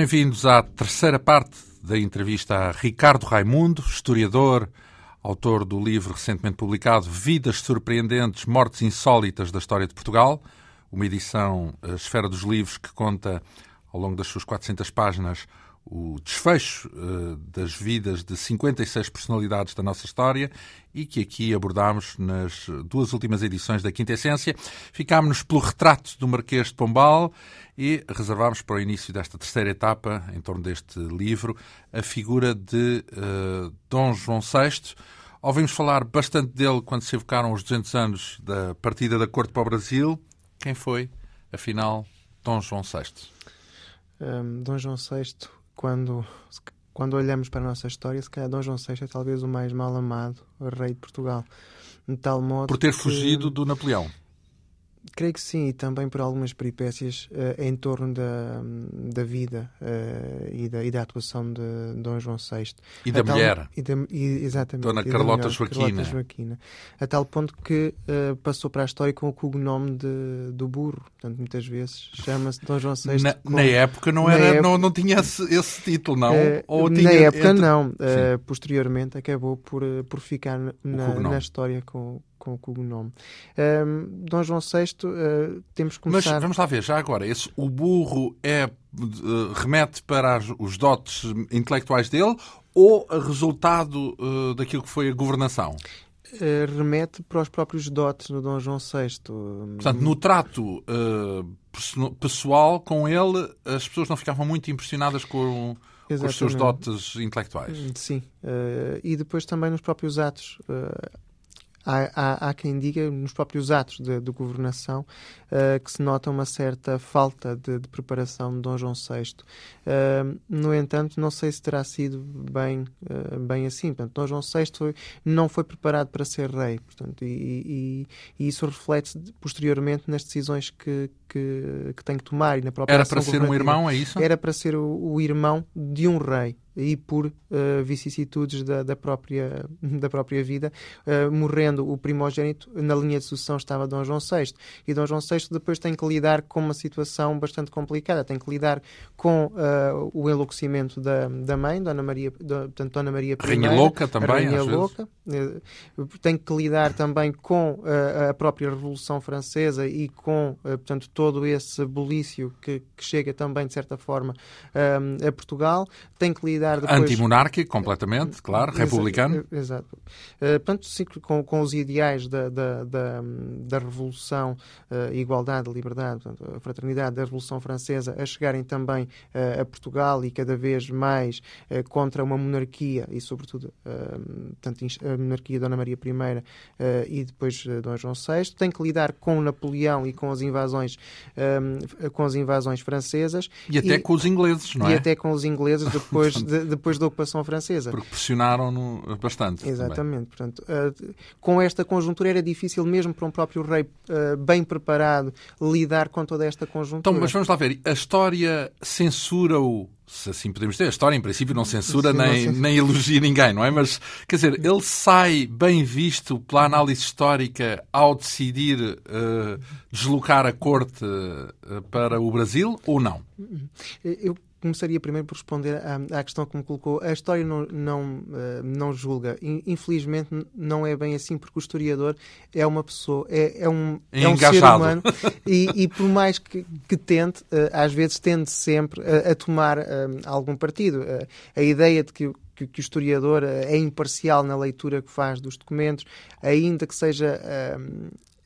Bem-vindos à terceira parte da entrevista a Ricardo Raimundo, historiador, autor do livro recentemente publicado Vidas Surpreendentes, Mortes Insólitas da História de Portugal, uma edição a Esfera dos Livros que conta, ao longo das suas 400 páginas, o desfecho uh, das vidas de 56 personalidades da nossa história e que aqui abordámos nas duas últimas edições da Quinta Essência. Ficámos-nos pelo retrato do Marquês de Pombal e reservámos para o início desta terceira etapa, em torno deste livro, a figura de uh, Dom João VI. Ouvimos falar bastante dele quando se evocaram os 200 anos da partida da Corte para o Brasil. Quem foi, afinal, Dom João VI? Um, Dom João VI quando, quando olhamos para a nossa história, se calhar Dom João VI é talvez o mais mal amado rei de Portugal. De tal modo Por ter que... fugido do Napoleão. Creio que sim, e também por algumas peripécias uh, em torno da, da vida uh, e, da, e da atuação de Dom João VI. E da tal, mulher. E da, e, exatamente. Dona Carlota, mulher, Joaquina. Carlota Joaquina. A tal ponto que uh, passou para a história com o cognome de, do burro. Portanto, muitas vezes chama-se Dom João VI. Na, na época não, era, época, não, não tinha esse, esse título, não? Ou tinha, na época entre... não. posteriormente acabou por, por ficar na, na história com, com o cognome. Um, Dom João VI, uh, temos que começar... Mas vamos lá ver, já agora, esse, o burro é, uh, remete para as, os dotes intelectuais dele ou resultado uh, daquilo que foi a governação? remete para os próprios dotes do Dom João VI. Portanto, no trato pessoal com ele, as pessoas não ficavam muito impressionadas com... com os seus dotes intelectuais. Sim. Uh, e depois também nos próprios atos. Uh, Há, há, há, quem diga, nos próprios atos de, de governação, uh, que se nota uma certa falta de, de preparação de Dom João VI. Uh, no entanto, não sei se terá sido bem, uh, bem assim. Portanto, Dom João VI foi, não foi preparado para ser rei. Portanto, e, e, e isso reflete posteriormente nas decisões que, que, que tem que tomar e na própria Era para ser um irmão, é isso? Era para ser o, o irmão de um rei e por uh, vicissitudes da, da, própria, da própria vida, uh, morrendo o primogênito, na linha de sucessão estava Dom João VI. E Dom João VI depois tem que lidar com uma situação bastante complicada, tem que lidar com uh, o enlouquecimento da, da mãe, Dona Maria, da, portanto, Dona Maria I. Rainha Louca também, Rainha Louca. tem que lidar também com a própria Revolução Francesa e com, portanto, todo esse bulício que, que, chega também, de certa forma, a Portugal. Tem que lidar depois... Antimonárquico, completamente, claro, republicano. Exato. Uh, portanto, sim, com, com os ideais da, da, da, da Revolução, uh, igualdade, liberdade, portanto, fraternidade da Revolução Francesa, a chegarem também uh, a Portugal e cada vez mais uh, contra uma monarquia e, sobretudo, portanto, a monarquia de Dona Maria I e depois Dom João VI. Tem que lidar com Napoleão e com as invasões, com as invasões francesas. E até e, com os ingleses, não é? E até com os ingleses depois de, depois da ocupação francesa. Porque pressionaram-no bastante. Exatamente. Portanto, uh, com esta conjuntura era difícil mesmo para um próprio rei uh, bem preparado lidar com toda esta conjuntura. Então, mas vamos lá ver. A história censura-o se assim podemos dizer, a história em princípio não censura, Sim, nem, não censura. nem elogia ninguém, não é? Mas, quer dizer, ele sai bem visto pela análise histórica ao decidir uh, deslocar a corte uh, para o Brasil ou não? Eu começaria primeiro por responder à, à, questão que me colocou. A história não, não, uh, não julga. Infelizmente não é bem assim, porque o historiador é uma pessoa, é, é um, é um ser humano e, e, por mais que, que tente, uh, às vezes tende sempre a, a tomar algum partido. a ideia de que que, que, o historiador é imparcial na leitura que faz dos documentos, ainda que seja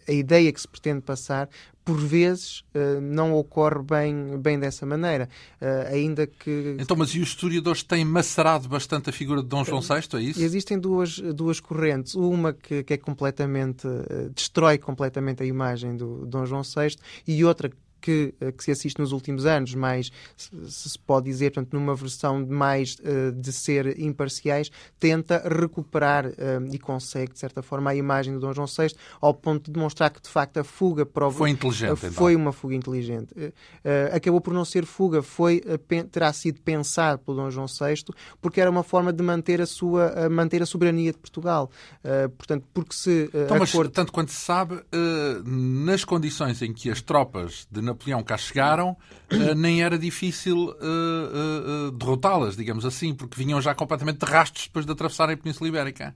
a ideia que se pretende passar, por vezes uh, não ocorre bem, bem dessa maneira. Uh, ainda que. Então, mas e os historiadores têm macerado bastante a figura de Dom João VI, é isso? Existem duas, duas correntes. Uma que, que é completamente. Uh, destrói completamente a imagem do Dom João VI e outra que, eh, que se assiste nos últimos anos, mais, se, se pode dizer, portanto, numa versão mais uh, de ser imparciais, tenta recuperar uh, e consegue, de certa forma, a imagem de Dom João VI, ao ponto de demonstrar que, de facto, a fuga prova... Foi inteligente, Foi então. uma fuga inteligente. Uh, acabou por não ser fuga, foi, terá sido pensado pelo Dom João VI, porque era uma forma de manter a sua manter a soberania de Portugal. portanto, porque se... Então, mas, tanto quanto se sabe, nas condições em que as tropas de Napoleão cá chegaram, uh, nem era difícil uh, derrotá-las, digamos assim, porque vinham já completamente de rastros depois de atravessarem a Península Ibérica.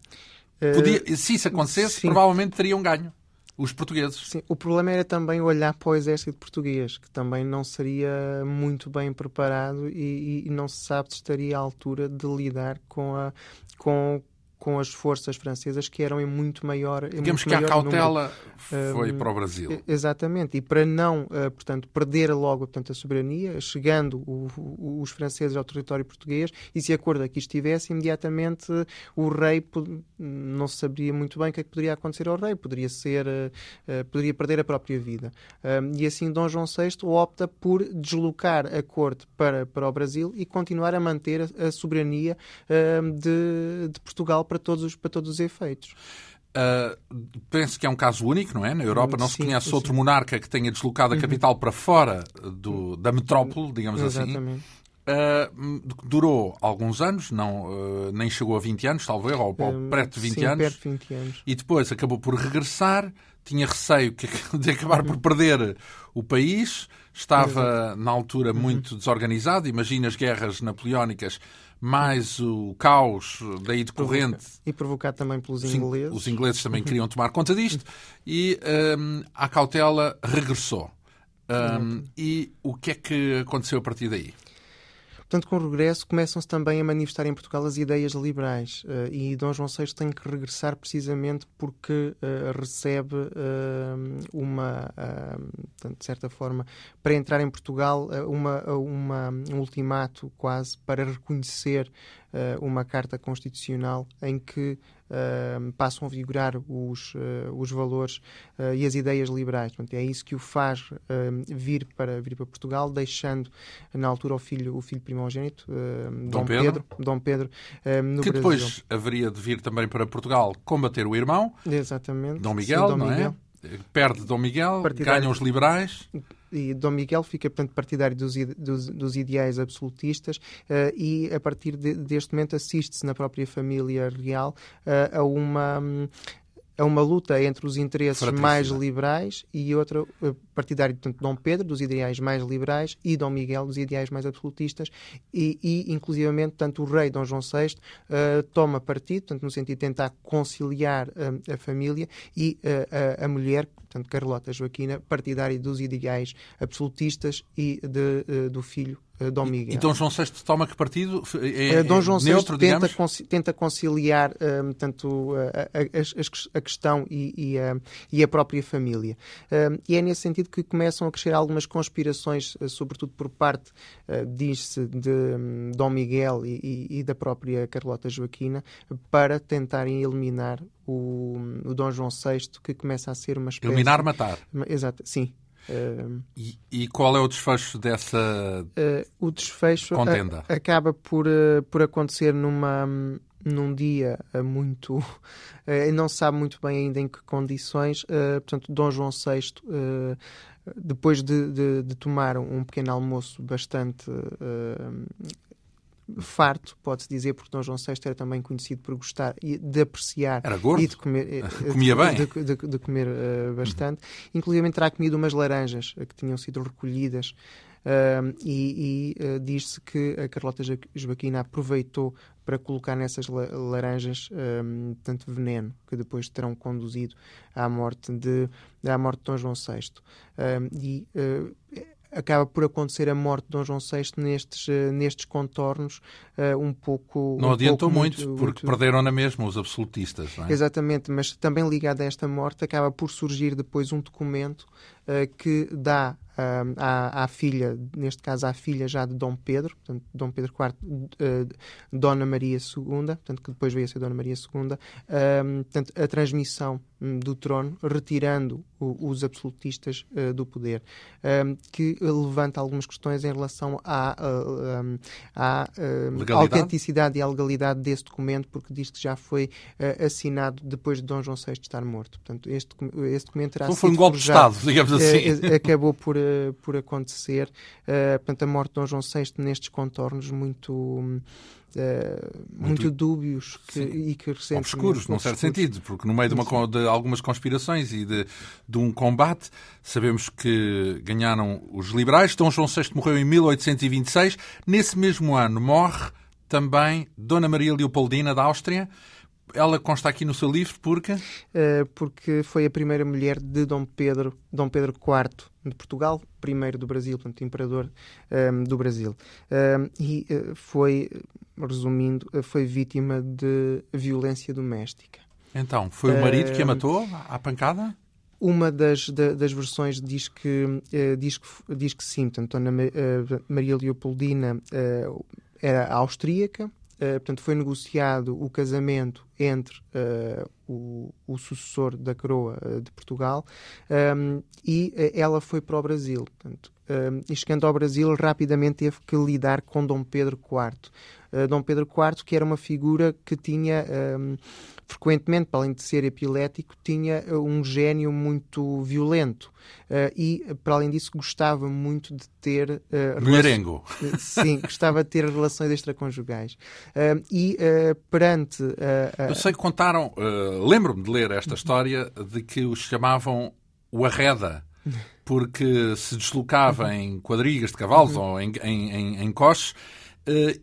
Podia, se isso acontecesse, sim. provavelmente teriam ganho os portugueses. Sim, o problema era também olhar para o exército português, que também não seria muito bem preparado e, e não se sabe se estaria à altura de lidar com, a, com, com as forças francesas que eram em muito maior em Digamos muito que a cautela número. foi para o Brasil. Exatamente, e para não, uh, portanto, perder logo portanto, a soberania, chegando o, o, os franceses ao território português, e se a cor daqui estivesse, imediatamente o rei não sabia muito bem o que é que poderia acontecer ao rei, poderia ser, uh, poderia perder a própria vida. e assim Dom João VI opta por deslocar a corte para, para o Brasil e continuar a manter a, a soberania de, de Portugal para todos os, para todos os efeitos. Uh, penso que é um caso único, não é? Na Europa não sim, se conhece sim. outro monarca que tenha deslocado a uhum. capital uhum. para fora do, da metrópole, digamos assim. Exatamente. assim. Uh, durou alguns anos, não, uh, nem chegou a 20 anos, talvez, ou, ou perto de 20 sim, anos. Perto de 20 anos. E depois acabou por regressar, tinha receio de acabar por perder o país, estava na altura uhum. muito desorganizado. Imagina as guerras napoleónicas mais o caos daí decorrente. E provocado também pelos ingleses. Os ingleses também queriam tomar conta disto e um, a cautela regressou. Um, e o que é que aconteceu a partir daí? Portanto, com o regresso começam-se também a manifestar em Portugal as ideias liberais. Uh, e Dom João VI tem que regressar precisamente porque uh, recebe uh, uma, de certa forma, para entrar em Portugal, uma, uma, um ultimato quase para reconhecer uma carta constitucional em que uh, passam a vigorar os, uh, os valores uh, e as ideias liberais. Portanto, é isso que o faz vir, para, vir para Portugal, deixando na altura o filho, o filho primogênito, Dom, Dom Pedro, Pedro, Dom Pedro no que Brasil. depois haveria de vir também para Portugal combater o irmão, Exatamente. Dom Miguel, Sim, Dom não é? Miguel. é? Perde Dom Miguel, partidário. ganham os liberais e Dom Miguel fica, portanto, partidário dos, dos, dos ideais absolutistas uh, e, a partir de, deste momento, assiste-se na própria família real uh, a uma. É uma luta entre os interesses mais liberais e outra uh, partidário, portanto, Dom Pedro, dos ideais mais liberais, e Dom Miguel, dos ideais mais absolutistas, e, e inclusivamente, tanto o rei Dom João VI uh, toma partido, portanto, no sentido de tentar conciliar uh, a família, e uh, a, a, mulher, portanto, Carlota Joaquina, partidária dos ideais absolutistas e de, do filho Dom Miguel. E Dom João VI toma que partido? É, uh, Dom João neutro, VI tenta, conci tenta conciliar um, tanto a, a, a, questão e, e, a, e, a, própria família. Um, e é nesse sentido que começam a crescer algumas conspirações, uh, sobretudo por parte, diz-se, de um, Dom Miguel e, e, da própria Carlota Joaquina, para tentarem eliminar o, o Dom João VI, que começa a ser uma espécie... Eliminar, matar. Exato, sim. E, e, qual é o desfecho dessa uh, o desfecho contenda? A, acaba por, uh, por acontecer numa, num dia muito. não se sabe muito bem ainda em que condições. portanto, Dom João VI. depois de, de, de, tomar um pequeno almoço bastante farto, pode-se dizer, porque Dom João VI era também conhecido por gostar de apreciar era gordo. e de comer, eh, comia de, bem. De, de, de comer uh, bastante. Uhum. Inclusive terá comido umas laranjas uh, que tinham sido recolhidas uh, e, e diz-se que a Carlota Joaquina aproveitou para colocar nessas laranjas um, tanto veneno que depois terão conduzido à morte de à morte de Dom João VI. e acaba por acontecer a morte de Dom João VI nestes, uh, nestes contornos uh, um pouco. Não um adiantou pouco, muito, muito, porque muito... perderam na mesma os absolutistas. É? Exatamente, mas também ligado a esta morte acaba por surgir depois um documento uh, que dá à, à, filha, neste caso à filha já de Dom Pedro, portanto, Dom Pedro IV, uh, Dona Maria II, portanto, que depois veio a ser Dona Maria II, uh, portanto, a transmissão um, do trono, retirando o, os absolutistas uh, do poder, um, que levanta algumas questões em relação à, um, à autenticidade e à legalidade desse documento, porque diz que já foi uh, assinado depois de Dom João VI estar morto. Portanto, este, este documento terá então foi um golpe de Estado, digamos assim. acabou por por acontecer. portanto, a morte de Dom João VI nestes contornos muito Uh, muito, muito, dúbios que, e que recentemente... Obscuros, num certo sentido, porque no meio de, uma, de algumas conspirações e de, de, um combate, sabemos que ganharam os liberais. Dom João VI morreu em 1826. Nesse mesmo ano morre também Dona Maria Leopoldina da Áustria. Ela consta aqui no seu livro porque? Uh, porque foi a primeira mulher de Dom Pedro, Dom Pedro IV de Portugal, primeiro do Brasil, portanto, imperador um, ehm, do Brasil. Um, ehm, e uh, foi, resumindo, uh, foi vítima de violência doméstica. Então, foi o marido que a matou à pancada? Uma das, da, das versões diz que, diz que, diz que sim, portanto, Maria Leopoldina era austríaca, Uh, portanto, foi negociado o casamento entre uh, o, o, sucessor da coroa uh, de Portugal um, ehm, e ela foi para o Brasil. Portanto, um, ehm, e chegando ao Brasil, rapidamente teve que lidar com Dom Pedro IV. Dom Pedro IV, que era uma figura que tinha. Um, ehm, frequentemente, para além de ser epilético, tinha eh, um gênio muito violento. Uh, e, para além disso, gostava muito de ter. Uh, Mulherengo. Sim, gostava de ter relações extraconjugais. Uh, e perante. Eu sei que contaram, lembro-me de ler esta história de que os chamavam o Arreda porque se deslocava em quadrigas de cavalos uhum. ou em, em, em, em coches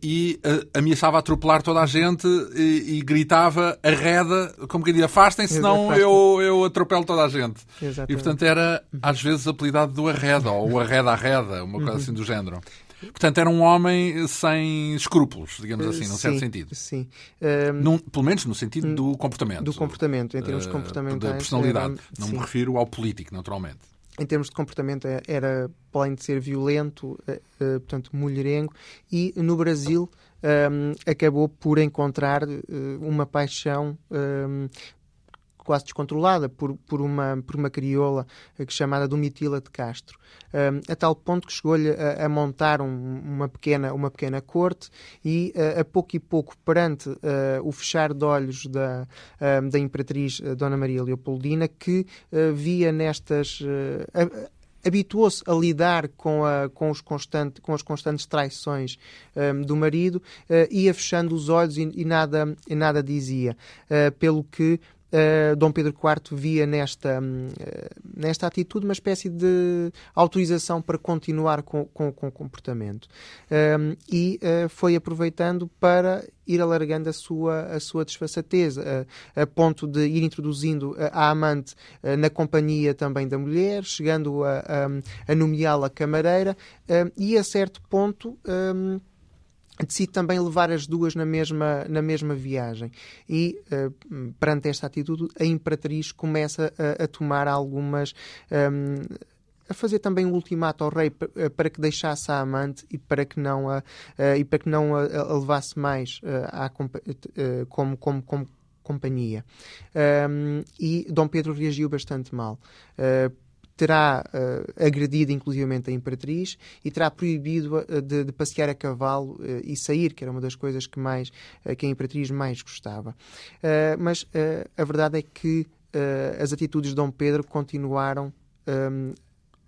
e uh, ameaçava atropelar toda a gente e, e gritava arreda, como que diz, afastem, senão eu, eu atropelo toda a gente. Exatamente. E portanto era às vezes apelidado do arreda ou o arreda-arreda, uma coisa uhum. assim do género. Portanto, era um homem sem escrúpulos, digamos eh, assim, num certo sentido. Sim. Um, Num, pelo menos no sentido do comportamento. Do comportamento, em termos uh, comportamentais. Da personalidade. Não sim. me refiro ao político, naturalmente em termos de comportamento, é, era, além de ser violento, eh, eh, portanto, mulherengo, e no Brasil um, acabou por encontrar uh, uma paixão um, quase descontrolada por, por, uma, por uma crioula uh, chamada Domitila de Castro, a tal ponto que chegou-lhe a, a, montar um, uma, pequena, uma pequena corte e, uh, a pouco e pouco, perante uh, o fechar de olhos da, da Imperatriz Dona Maria Leopoldina, que via nestas habituou-se a lidar com, a, com, os constante, com as constantes traições um, do marido, uh, ia fechando os olhos e, e nada, e nada dizia. Uh, pelo que Uh, Dom Pedro IV via nesta, uh, nesta atitude uma espécie de autorização para continuar com, com, com o comportamento. Uh, e foi aproveitando para ir alargando a sua, a sua desfaçatez, a ponto de ir introduzindo a amante na companhia também da mulher, chegando a, a, a nomeá-la camareira, e a certo ponto decide também levar as duas na mesma, na mesma viagem. E, uh, perante esta atitude, a Imperatriz começa a, a tomar algumas. Um, a fazer também um ultimato ao rei eh, para que deixasse a amante e para que não a, uh, e para que não a, a levasse mais uh, à, uh, como, como, como companhia. Um, e Dom Pedro reagiu bastante mal terá uh, agredido inclusivamente a Imperatriz e terá proibido uh, de, de, passear a cavalo uh, e sair, que era uma das coisas que, mais, que a Imperatriz mais gostava. mas a verdade é que as atitudes de Dom Pedro continuaram um,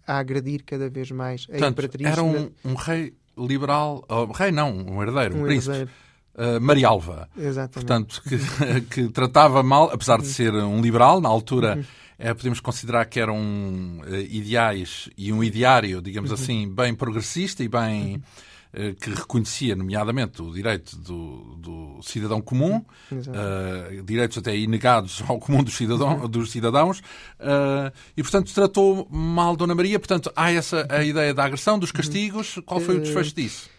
a agredir cada vez mais a Portanto, Imperatriz. Era um, um rei liberal, oh, rei não, um herdeiro, um, um príncipe. Herdeiro. Uh, Marialva. Exatamente. Portanto, que, que, tratava mal, apesar de ser um liberal, na altura uhum podemos considerar que eram uh, ideais e um ideário, digamos uhum. assim, bem progressista e bem. Uhum. Uh, que reconhecia, nomeadamente, o direito do, do cidadão comum, uh, direitos até inegados ao comum dos, cidadão, uhum. dos cidadãos, e, portanto, tratou mal Dona Maria. Portanto, há essa a ideia da agressão, dos castigos. Qual foi o desfecho disso?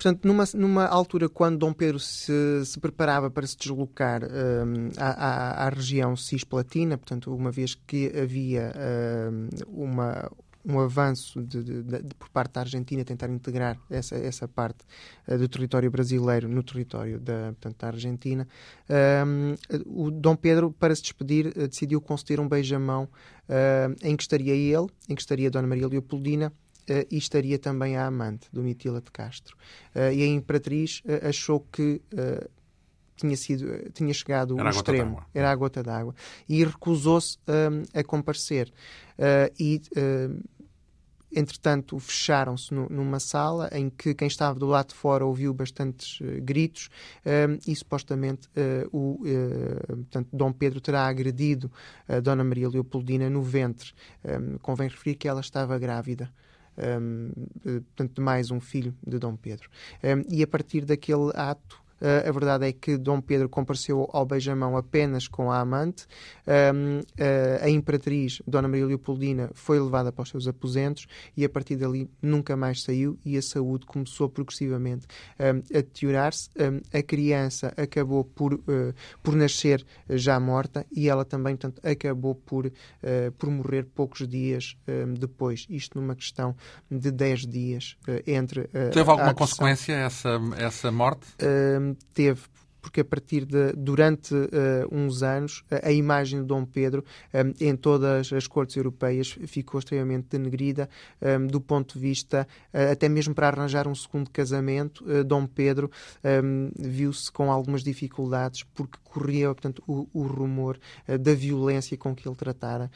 Portanto, numa, numa altura quando Dom Pedro se, se preparava para se deslocar um, à, à, à, região cisplatina, portanto, uma vez que havia um, uma, um avanço de, de, de, por parte da Argentina tentar integrar essa, essa parte uh, do território brasileiro no território da, portanto, da Argentina, um, o Dom Pedro, para se despedir, uh, decidiu conceder um beijamão uh, em que estaria ele, em que estaria Dona Maria Leopoldina Uh, e estaria também a amante, Domitila de Castro. Uh, e a Imperatriz uh, achou que tinha, sido, tinha chegado ao extremo, era a gota d'água, e recusou-se a comparecer. e entretanto, fecharam-se numa sala em que quem estava do lado de fora ouviu bastantes uh, gritos uh, e supostamente uh, o portanto, Dom Pedro terá agredido a Dona Maria Leopoldina no ventre. Um, convém referir que ela estava grávida. Um, portanto, de mais um filho de Dom Pedro. Um, e a partir daquele ato, Uh, a verdade é que Dom Pedro compareceu ao beijamão apenas com a amante. Uh, uh, a imperatriz, Dona Maria Leopoldina, foi levada para os seus aposentos e a partir dali nunca mais saiu e a saúde começou progressivamente a deteriorar-se. a criança acabou por, por nascer já morta e ela também, portanto, acabou por, por morrer poucos dias depois. Isto numa questão de 10 dias entre. Teve alguma consequência essa, essa morte? Teve porque a partir de durante uh, uns anos a, imagem de Dom Pedro um, em todas as cortes europeias ficou extremamente denegrida um, do ponto de vista uh, até mesmo para arranjar um segundo casamento uh, Dom Pedro um, viu-se com algumas dificuldades porque corria portanto o, o rumor da violência com que ele tratara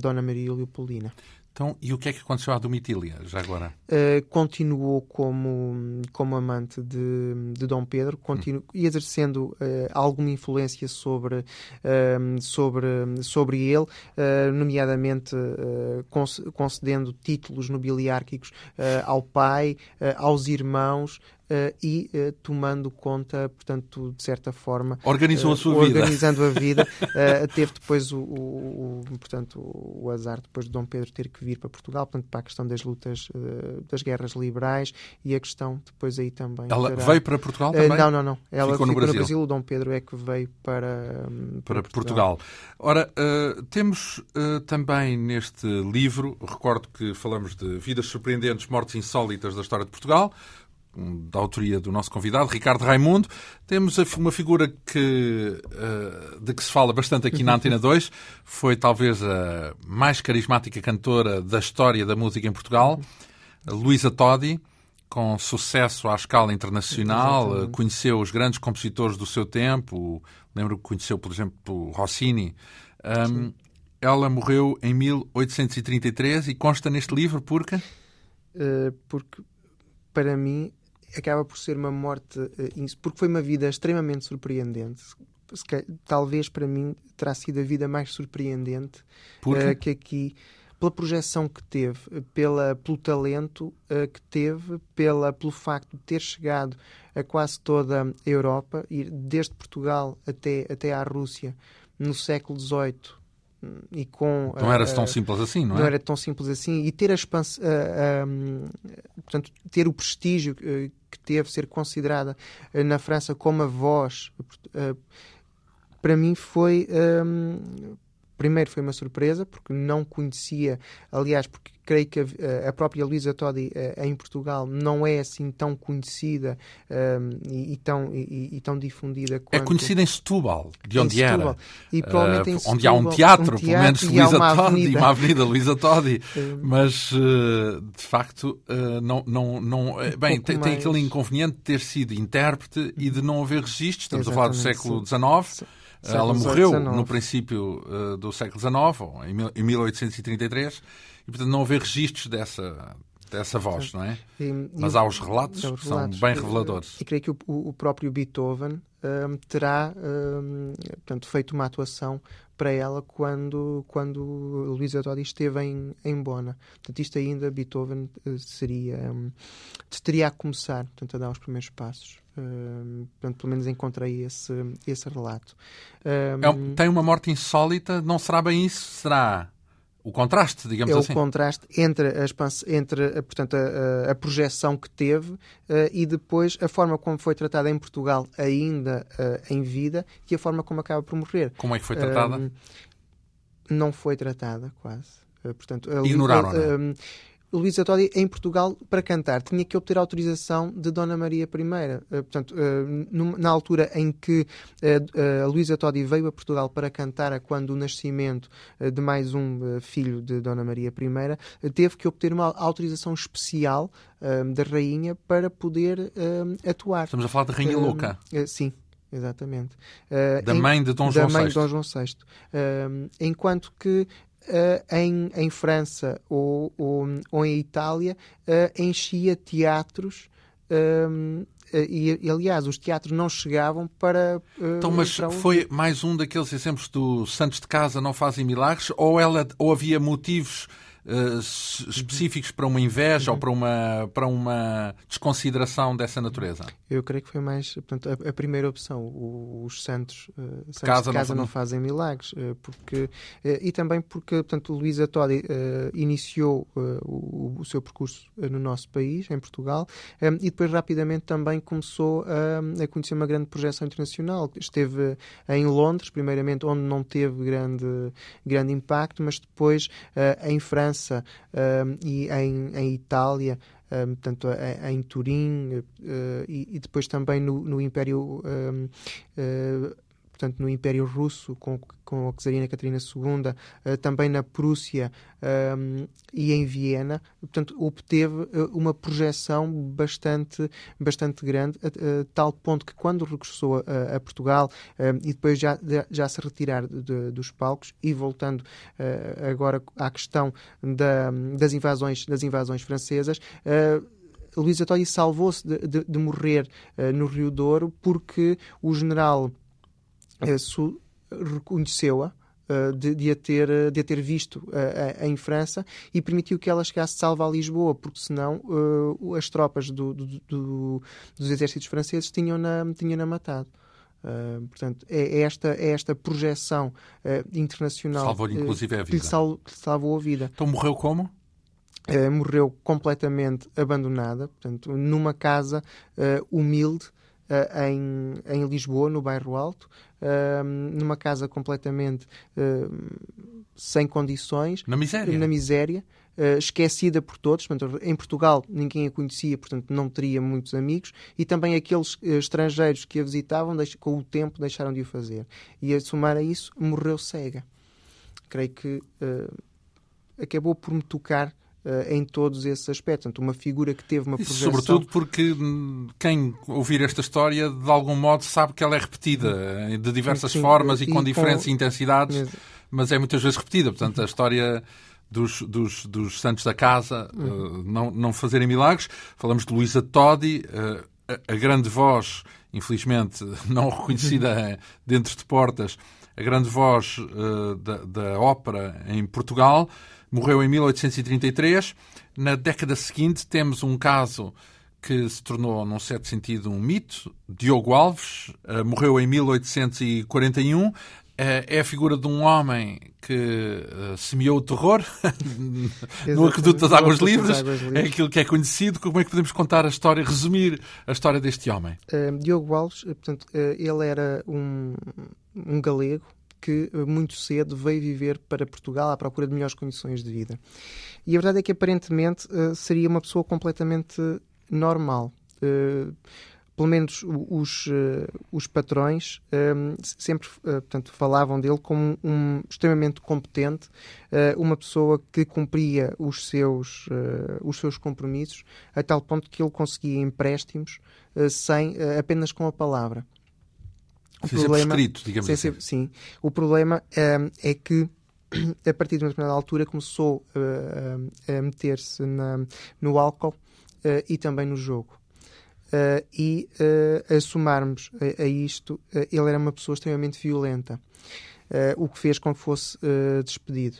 Dona Maria Leopoldina. Então, e o que é que aconteceu à Domitília, já agora? Uh, continuou como, como amante de, de Dom Pedro, continu, hum. exercendo uh, alguma influência sobre, uh, sobre, sobre ele, nomeadamente concedendo títulos nobiliárquicos ao pai, aos irmãos, Uh, e uh, tomando conta, portanto, de certa forma. Organizou a sua uh, vida. Organizando a vida. teve depois o, o, o, portanto, o azar depois de Dom Pedro ter que vir para Portugal, portanto, para a questão das lutas, das guerras liberais e a questão depois aí também. Ela terá... veio para Portugal também? não, não, não. Ela ficou, ficou no, Brasil. no, Brasil. O Dom Pedro é que veio para, um, para, para Portugal. Portugal. Ora, temos também neste livro, recordo que falamos de vidas surpreendentes, mortes insólitas da história de Portugal da autoria do nosso convidado, Ricardo Raimundo. Temos uma figura que, eh, de que se fala bastante aqui na Antena 2. Foi talvez a mais carismática cantora da história da música em Portugal, Luísa Todi, com sucesso à escala internacional. Exatamente. Conheceu os grandes compositores do seu tempo. Lembro que conheceu, por exemplo, Rossini. Um, ela morreu em 1833 e consta neste livro porque? Uh, porque, para mim, acaba por ser uma morte, eh, porque foi uma vida extremamente surpreendente. Talvez para mim terá sido a vida mais surpreendente uh, que aqui, pela projeção que teve, pela, pelo talento uh, que teve, pela, pelo facto de ter chegado a quase toda a Europa, ir desde Portugal até, até à Rússia no século XVIII e com não era tão simples assim não é? não era tão simples assim. E ter a expansão portanto ter o prestígio que teve ser considerada na França como a voz para mim foi primeiro foi uma surpresa porque não conhecia aliás porque creio que a, a própria Luísa Todi uh, em Portugal não é assim tão conhecida um, e, e, tão, e, e, tão difundida quanto... É conhecida em Setúbal, de onde era. E provavelmente em Setúbal, onde há um teatro, um teatro pelo menos Luísa Todi, uma avenida Luísa Todi. mas, uh, de facto, não... não, não um bem, tem, mais... tem, aquele inconveniente de ter sido intérprete e de não haver registros. Estamos Exatamente, a falar do século XIX. Ela morreu 19. no princípio uh, do século XIX, em, em 1833, e portanto não haver registros dessa, dessa voz, não é? E, Mas há os relatos que são bem reveladores. E creio que o, o próprio Beethoven um, terá um, portanto, feito uma atuação para ela quando, quando Luísa Todi esteve em, em Bona. Portanto, isto ainda Beethoven uh, seria, um, teria a começar portanto, a dar os primeiros passos. Uh, portanto, pelo menos encontrei esse, esse relato. Um, é, tem uma morte insólita, não será bem isso? Será o contraste, digamos é assim. É o contraste entre, a, entre portanto, a, a projeção que teve uh, e depois a forma como foi tratada em Portugal ainda uh, em vida e a forma como acaba por morrer. Como é que foi tratada? Uh, não foi tratada, quase. portanto, Ignoraram, não? Luísa Todi em Portugal para cantar tinha que obter autorização de Dona Maria I. Uh, portanto, uh, na altura em que uh, a Luísa Todi veio a Portugal para cantar quando o nascimento de mais um filho de Dona Maria I, teve que obter uma autorização especial da rainha para poder atuar. Estamos a falar de Rainha Louca. sim. Exatamente. da mãe de Dom João VI. Da mãe de Dom João VI. enquanto que em, em França ou, ou, ou em Itália enchia teatros um, e, e, aliás, os teatros não chegavam para. Uh, então, mas para foi mais um daqueles exemplos do Santos de Casa não fazem milagres? Ou, ela, ou havia motivos uh, específicos para uma inveja uhum. ou para uma, para uma desconsideração dessa natureza? Eu creio que foi mais portanto, a, a primeira opção. O, os santos, uh, santos casa de casa não, não fazem milagres. Uh, porque, e também porque portanto, Luísa Todi iniciou o, o, seu percurso no nosso país, em Portugal, um, e depois rapidamente também começou a, a conhecer uma grande projeção internacional. Esteve em Londres, primeiramente, onde não teve grande, grande impacto, mas depois em França França e em, em Itália, um, portanto, em, em Turim uh, e, e, depois também no, no Império um, uh, portanto, no Império Russo, com, com a Czarina Catarina II, uh, também na Prússia um, ehm, e em Viena, portanto, obteve uh, uma projeção bastante, bastante grande, a, a, tal ponto que quando regressou a, a Portugal um, e depois já, já se retirar de, de, dos palcos e voltando uh, agora à questão da, das, invasões, das invasões francesas, Luísa Todi salvou-se de, de, de, morrer uh, no Rio Douro porque o general uh, reconheceu-a uh, de, de, a ter, de a ter visto uh, em França e permitiu que ela chegasse salva a Lisboa, porque senão uh, as tropas do, do, do, dos exércitos franceses tinham-na tinham matado. Uh, portanto, é, é esta, é esta projeção internacional Salvou-lhe inclusive a vida. Que lhe, sal, que lhe salvou a vida. Então morreu como? Morreu completamente abandonada, portanto, numa casa humilde em, em Lisboa, no bairro Alto, numa casa completamente sem condições. Na miséria. Na miséria. Uh, esquecida por todos. Portanto, em Portugal ninguém a conhecia, portanto não teria muitos amigos, e também aqueles uh, estrangeiros que a visitavam, com o tempo, deixaram de o fazer. E a somar a isso, morreu cega. Creio que uh, acabou por me tocar em todos esses aspectos. Portanto, uma figura que teve uma projeção... Sobretudo porque quem ouvir esta história, de algum modo, sabe que ela é repetida eh, de diversas Sim, formas e, e com diferentes com... intensidades, mas é muitas vezes repetida. Portanto, a história... Dos, dos, dos santos da casa uh, não, não fazerem milagres. Falamos de Luísa Todi, a, grande voz, infelizmente não reconhecida dentro de portas, a grande voz da, da ópera em Portugal. Morreu em 1833. Na década seguinte temos um caso que se tornou, num certo sentido, um mito. Diogo Alves uh, morreu em 1841. Uh, eh, é a figura de um homem que uh, semeou o terror no Aqueduto das Águas Livres. É aquilo que é conhecido. Como é que podemos contar a história, resumir a história deste homem? Diogo Alves, portanto, ele era um, um galego que eh, muito cedo veio viver para Portugal à procura de melhores condições de vida. E a verdade é que aparentemente uh, seria uma pessoa completamente normal. Uh, pelo menos os, os patrões sempre portanto, falavam dele como um extremamente competente, uma pessoa que cumpria os seus, os seus compromissos, a tal ponto que ele conseguia empréstimos sem, apenas com a palavra. O sem problema, prescrito, digamos assim. Ser, sim. O problema um, é que a partir de uma determinada altura começou uh, a meter-se no álcool uh, e também no jogo. Uh, e uh, a somarmos a, a isto, ele era uma pessoa extremamente violenta, o que fez com que fosse despedido.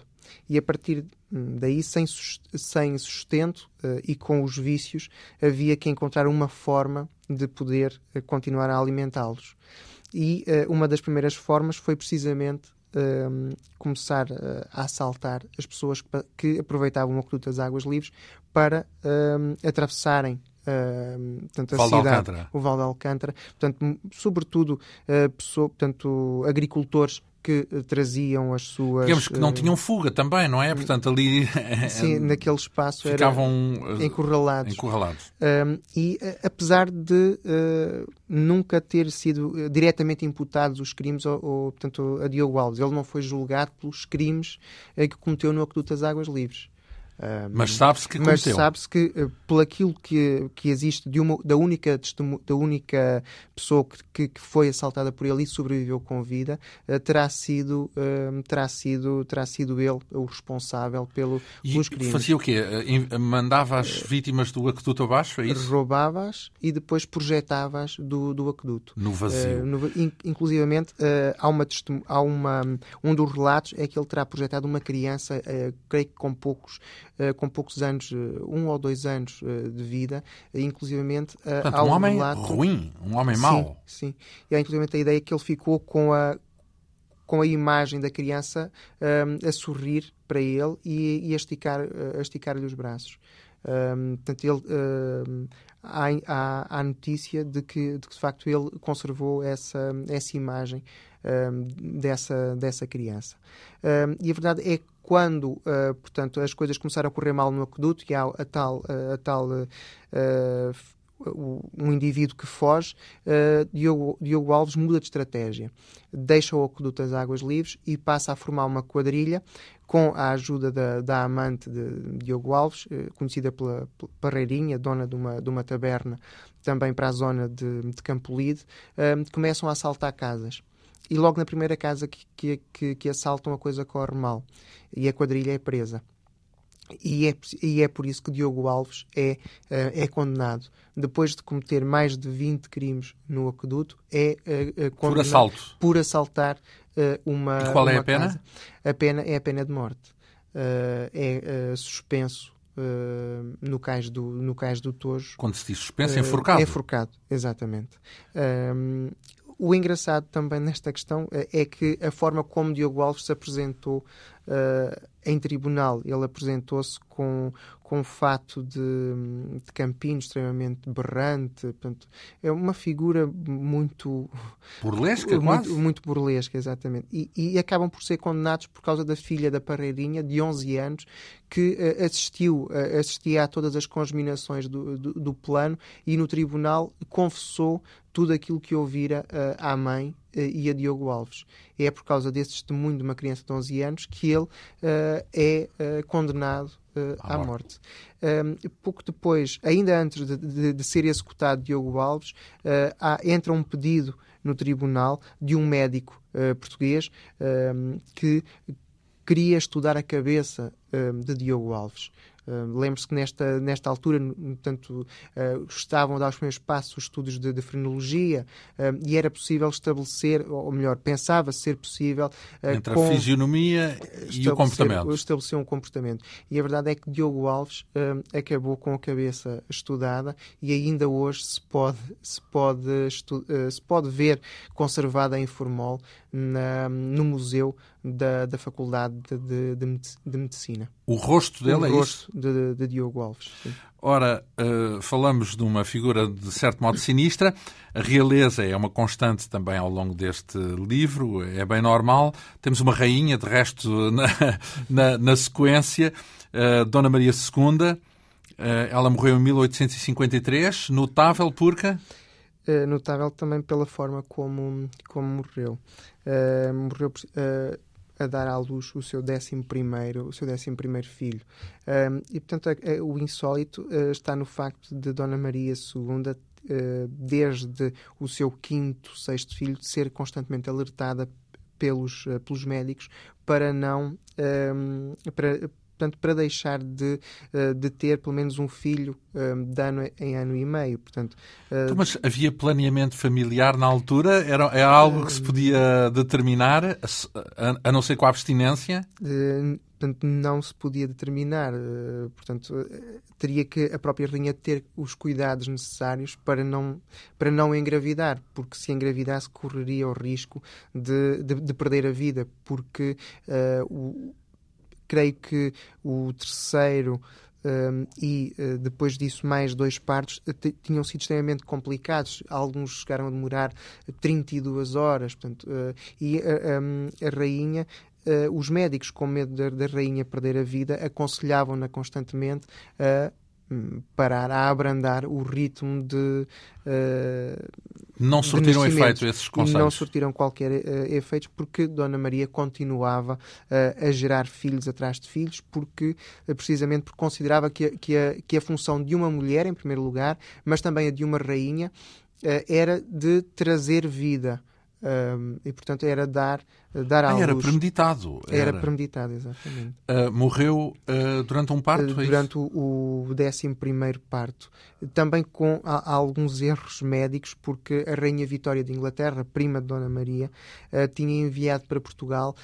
E a partir daí, sem, sem sustento e com os vícios, havia que encontrar uma forma de poder continuar a alimentá-los. E uh, uma das primeiras formas foi precisamente uh, começar uh, a assaltar as pessoas que, que, aproveitavam o aqueduto das águas livres para atravessarem Uh, portanto, a Val cidade, o Val de Alcântara, portanto, sobretudo uh, pessoa, portanto, agricultores que uh, traziam as suas. Digamos que não tinham fuga também, não é? Portanto, ali. Sim, naquele espaço ficavam encurralados. encurralados. e apesar de nunca ter sido diretamente imputados os crimes ou, ou, portanto, a Diogo Alves, ele não foi julgado pelos crimes que cometeu no Aqueduto das Águas Livres. Mas sabe-se que Mas sabe-se que, uh, por aquilo que, que existe de uma, da, única, da única pessoa que, que foi assaltada por ele e sobreviveu com vida, uh, terá, sido, terá, sido, terá sido ele o responsável pelo, e pelos crimes. fazia o quê? Mandava as vítimas do aqueduto abaixo, é isso? Roubava-as e depois projetava-as do, do aqueduto. No vazio. No, in, inclusivamente, há, uma, há uma, um dos relatos é que ele terá projetado uma criança, creio que com poucos eh, com poucos anos, eh, um ou dois anos eh, de vida, inclusivamente Portanto, um homem relato... ruim, um homem mau. Sim, sim. E há inclusivamente a ideia que ele ficou com a com a imagem da criança um, a sorrir para ele e, e a esticar esticar-lhe os braços. Um, portanto, ele, um, há, há, há, notícia de que, de que, de facto, ele conservou essa, essa imagem dessa, dessa criança. e a verdade é que quando, uh, portanto, as coisas começaram a correr mal no aqueduto e há a tal, a tal uh, um indivíduo que foge, uh, Diogo, Diogo, Alves muda de estratégia. Deixa o aqueduto das águas livres e passa a formar uma quadrilha com a ajuda da, da amante de Diogo Alves, uh, conhecida pela, Parreirinha, dona de uma, de uma taberna também para a zona de, de Campolide, começam a assaltar casas. E logo na primeira casa que, que, que, que assaltam, a coisa corre mal e a quadrilha é presa. E é, e é por isso que Diogo Alves é, uh, é condenado. Depois de cometer mais de 20 crimes no aqueduto, é uh, condenado por assalto. Por assaltar uh, uma. E qual uma é a pena? Casa. A pena é a pena de morte. é suspenso no, cais do, no cais do Tojo. Quando se diz suspenso, é enforcado. É enforcado, exatamente. O engraçado também nesta questão é que a forma como Diogo Alves se apresentou uh, em tribunal. Ele apresentou-se com, com um fato de, de campinho extremamente berrante. Portanto, é uma figura muito. Burlesca, muito, quase? Muito burlesca, exatamente. E, e, acabam por ser condenados por causa da filha da Parreirinha, de 11 anos, que uh, assistiu, uh, assistia a todas as congeminações do, do, do, plano e no tribunal confessou tudo aquilo que ouvira uh, à mãe e a Diogo Alves. É por causa desse testemunho de uma criança de 11 anos que ele uh, é uh, condenado uh, à, morte. morte. Um, pouco depois, ainda antes de, de, de ser executado Diogo Alves, há, entra um pedido no tribunal de um médico português que queria estudar a cabeça de Diogo Alves. Uh, Lembre-se que nesta, nesta altura, portanto, uh, estavam a dar os primeiros passos os estudos de, de frenologia uh, e era possível estabelecer, ou melhor, pensava ser possível. Entre com, a fisionomia e o comportamento. Estabelecer um comportamento. E a verdade é que Diogo Alves acabou com a cabeça estudada e ainda hoje se pode, se pode, estu, se pode ver conservada em formol na, no museu da, da Faculdade de, de, de Medicina. O rosto dele o é rosto isso? De, de Diogo Alves. Sim. Ora, uh, falamos de uma figura de certo modo sinistra. A realeza é uma constante também ao longo deste livro, é bem normal. Temos uma rainha, de resto, na, na, na sequência, uh, Dona Maria II. Uh, ela morreu em 1853, notável porque. Notável também pela forma como, como morreu. Uh, morreu uh, a dar à luz o seu décimo primeiro, o seu décimo primeiro filho. e, portanto, a, a, o insólito está no facto de Dona Maria II, desde o seu quinto, sexto filho, ser constantemente alertada pelos, pelos médicos para não para, portanto, para deixar de, eh, de ter pelo menos um filho eh, de ano em ano e meio. Portanto, eh, então, mas havia planeamento familiar na altura? Era, era algo que se podia determinar, a, a não ser com a abstinência? portanto, não se podia determinar. portanto, teria que a própria rainha ter os cuidados necessários para não, para não engravidar, porque se engravidasse correria o risco de, de, de perder a vida, porque uh, o creio que o terceiro um, e uh, depois disso mais dois partos uh, tinham sido extremamente complicados. Alguns chegaram a demorar 32 horas. Portanto, uh, e um, a rainha os médicos, com medo da, rainha perder a vida, aconselhavam-na constantemente a parar, a abrandar o ritmo de. Uh, não surtiram efeito esses conselhos. Não surtiram qualquer uh, efeitos porque Dona Maria continuava uh, a gerar filhos atrás de filhos, porque precisamente porque considerava que a, que, a, que a função de uma mulher, em primeiro lugar, mas também a de uma rainha, era de trazer vida. Um, e portanto era dar dar à ah, luz. era premeditado era, era. premeditado exatamente. Uh, morreu uh, durante um parto uh, durante o, o 11 primeiro parto. Também com há alguns erros médicos porque a rainha Vitória de Inglaterra prima de Dona Maria tinha enviado para Portugal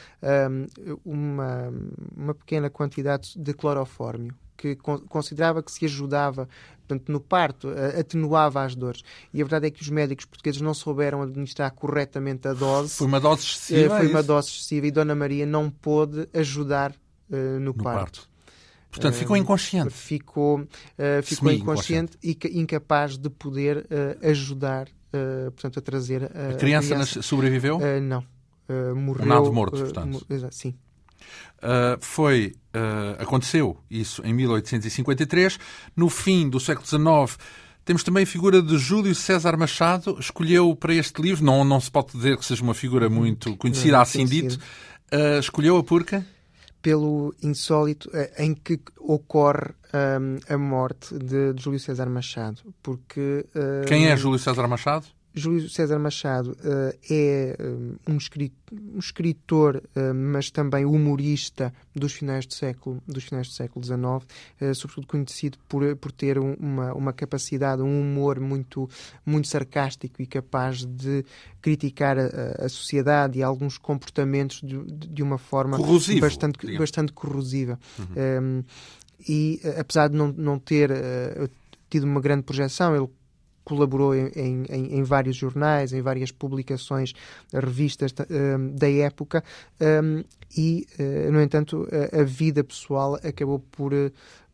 uma uma pequena quantidade de clorofórmio que considerava que se ajudava portanto, no parto, atenuava as dores. E a verdade é que os médicos portugueses não souberam administrar corretamente a dose. Foi uma dose excessiva. Eh, foi é uma dose excessiva e Dona Maria não pôde ajudar uh, no, no, parto. parto. Portanto, ficou inconsciente. ficou uh, ficou inconsciente e incapaz de poder uh, ajudar portanto, a trazer a, a criança. A criança. sobreviveu? não. morreu. Um nado morto, portanto. sim. Uh, foi, uh, aconteceu isso em 1853. No fim do século XIX, temos também a figura de Júlio César Machado. Escolheu para este livro, não, não se pode dizer que seja uma figura muito conhecida, não, assim dito. Uh, escolheu a porca? Pelo insólito em que ocorre um, a morte de, de, Júlio César Machado. Porque, Quem é Júlio César Machado? Júlio César Machado uh, é um, escritor, um escritor uh, mas também humorista dos finais do século, dos finais do século XIX, uh, sobretudo conhecido por, por ter uma, uma capacidade, um humor muito, muito sarcástico e capaz de criticar a, a sociedade e alguns comportamentos de, de uma forma Corrosivo, bastante, bastante corrosiva. Uhum. Um, e apesar de não, não ter tido uma grande projeção, ele colaborou em, em, em, vários jornais, em várias publicações, revistas um, da época, um, e, uh, no entanto, a, a, vida pessoal acabou por, uh,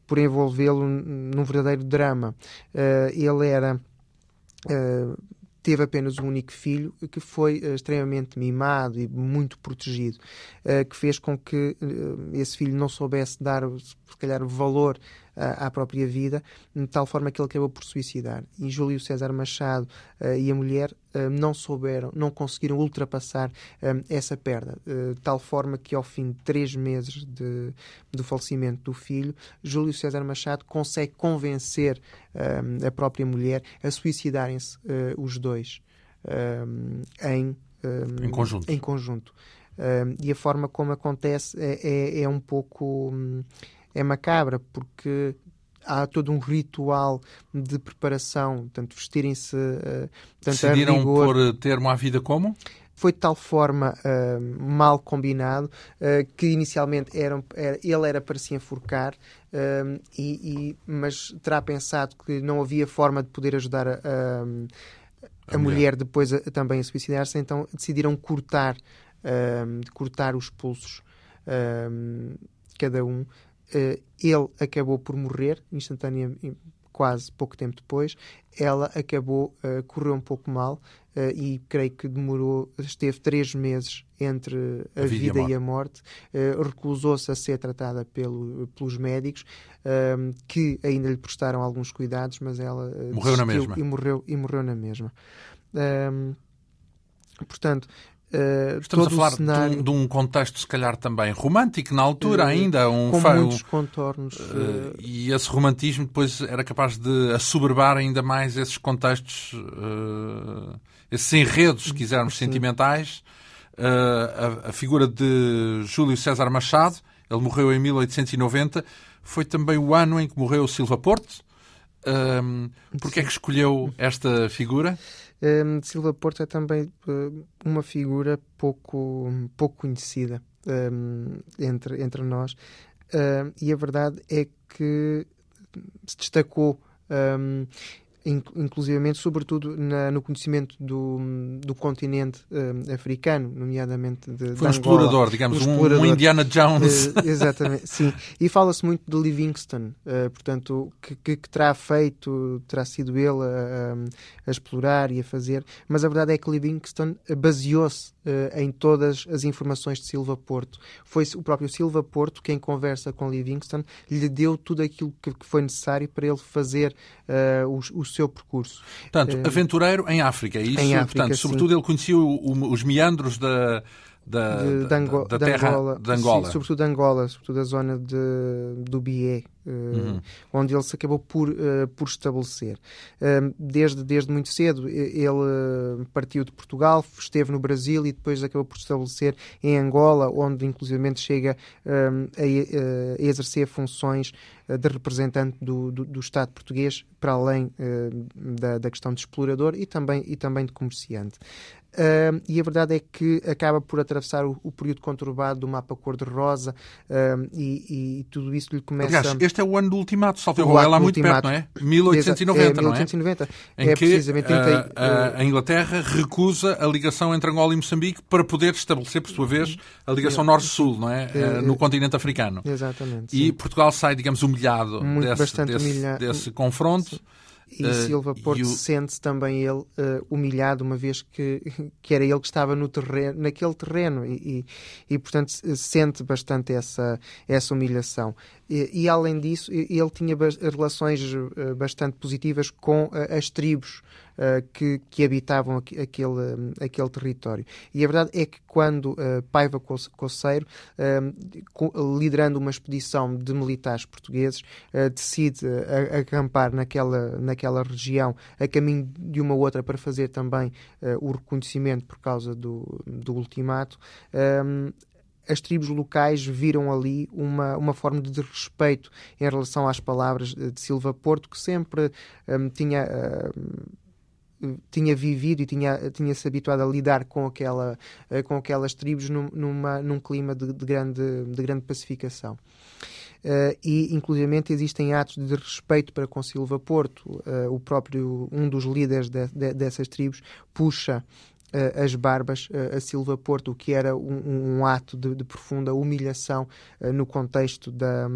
por envolvê-lo num verdadeiro drama. Uh, ele era teve apenas um único filho que foi uh, extremamente mimado e muito protegido, uh, que fez com que uh, esse filho não soubesse dar, se calhar, valor à própria vida, de tal forma que ele acabou por suicidar. E Júlio César Machado e a mulher não souberam, não conseguiram ultrapassar essa perda, de tal forma que ao fim de três meses de, do falecimento do filho, Júlio César Machado consegue convencer a própria mulher a suicidarem-se os dois em, em conjunto. Em conjunto. e a forma como acontece é, é, é um pouco hum, é macabra, porque há todo um ritual de preparação, tanto vestirem-se. Uh, Decidiram por termo à vida como? Foi de tal forma uh, mal combinado uh, que inicialmente era, era, ele era para se enforcar, uh, e, e, mas terá pensado que não havia forma de poder ajudar a, a, a, mulher. mulher. depois a, também a suicidar-se, então decidiram cortar, cortar os pulsos cada um ele acabou por morrer instantaneamente, quase pouco tempo depois. Ela acabou, uh, correu um pouco mal uh, e creio que demorou, esteve três meses entre a, a vida, e a morte. Uh, Recusou-se a ser tratada pelo, pelos médicos, que ainda lhe prestaram alguns cuidados, mas ela morreu na mesma. E morreu, e morreu na mesma. portanto, Uh, Estamos a falar cenário... de, um, de, um, contexto, se calhar, também romântico, na altura uh, ainda. Um com muitos contornos. Uh, e esse romantismo depois era capaz de assoberbar ainda mais esses contextos, esses enredos, se quisermos, Sim. sentimentais. A, a, figura de Júlio César Machado, ele morreu em 1890, foi também o ano em que morreu Silva Porto. Um, Porquê é que escolheu esta figura? Um, Silva Porto é também uh, uma figura pouco, pouco conhecida um, entre, entre nós. Uh, e a verdade é que se destacou um, inclusivamente, sobretudo na, no conhecimento do, do continente uh, africano, nomeadamente de, Foi um explorador, digamos, um, explorador. um, Indiana Jones. Uh, exatamente, sim. E fala-se muito de Livingston, uh, portanto, que, que, que, terá feito, terá sido ele a, a, explorar e a fazer, mas a verdade é que Livingston baseou-se uh, em todas as informações de Silva Porto. Foi o próprio Silva Porto quem conversa com Livingston, lhe deu tudo aquilo que, que foi necessário para ele fazer uh, o, o, seu percurso. Portanto, aventureiro em África, é isso? Em África, Portanto, sobretudo ele conhecia o, o, os meandros da da, de, de, Ango da, da terra Angola, de Angola. Sim, sobretudo de Angola, sobretudo a zona de, do Bié, uh, uhum. onde ele se acabou por, uh, por estabelecer. Uh, desde, desde muito cedo, ele partiu de Portugal, esteve no Brasil e depois acabou por estabelecer em Angola, onde inclusivamente chega a, a, exercer funções de representante do, do, do, Estado português, para além da, da questão de explorador e também, e também de comerciante. Uh, e a verdade é que acaba por atravessar o, o período conturbado do mapa cor-de-rosa uh, e, e, tudo isso lhe começa... Aliás, este é o ano do ultimato, salve o é lá muito perto, não é? 1890, é, 1890. não é? Em é que precisamente uh, a, a Inglaterra recusa a ligação entre Angola e Moçambique para poder estabelecer, por sua vez, a ligação norte-sul, não é? é no continente africano. Exatamente. E sim. Portugal sai, digamos, humilhado muito, desse, desse, humilha... desse confronto. Sim. E uh, Silva Porto o... sente também ele uh, humilhado, uma vez que, que era ele que estava no terreno, naquele terreno, e, e, e portanto sente bastante essa, essa humilhação. E, e, além disso, ele tinha relações uh, bastante positivas com as tribos que, que, habitavam aquele, aquele território. E a verdade é que quando uh, Paiva Coceiro, uh, liderando uma expedição de militares portugueses, decide acampar naquela, naquela região a caminho de uma outra para fazer também o reconhecimento por causa do, do ultimato, as tribos locais viram ali uma, uma forma de respeito em relação às palavras de Silva Porto, que sempre um, tinha. Tinha vivido e tinha, tinha se habituado a lidar com, aquela, eh, com aquelas tribos num, numa, num clima de, de, grande, de grande pacificação. Uh, e, inclusivamente, existem atos de respeito para com Silva Porto. Uh, o próprio, um dos líderes de, de, dessas tribos, puxa uh, as barbas a Silva Porto, o que era um, um ato de, de, profunda humilhação no contexto da.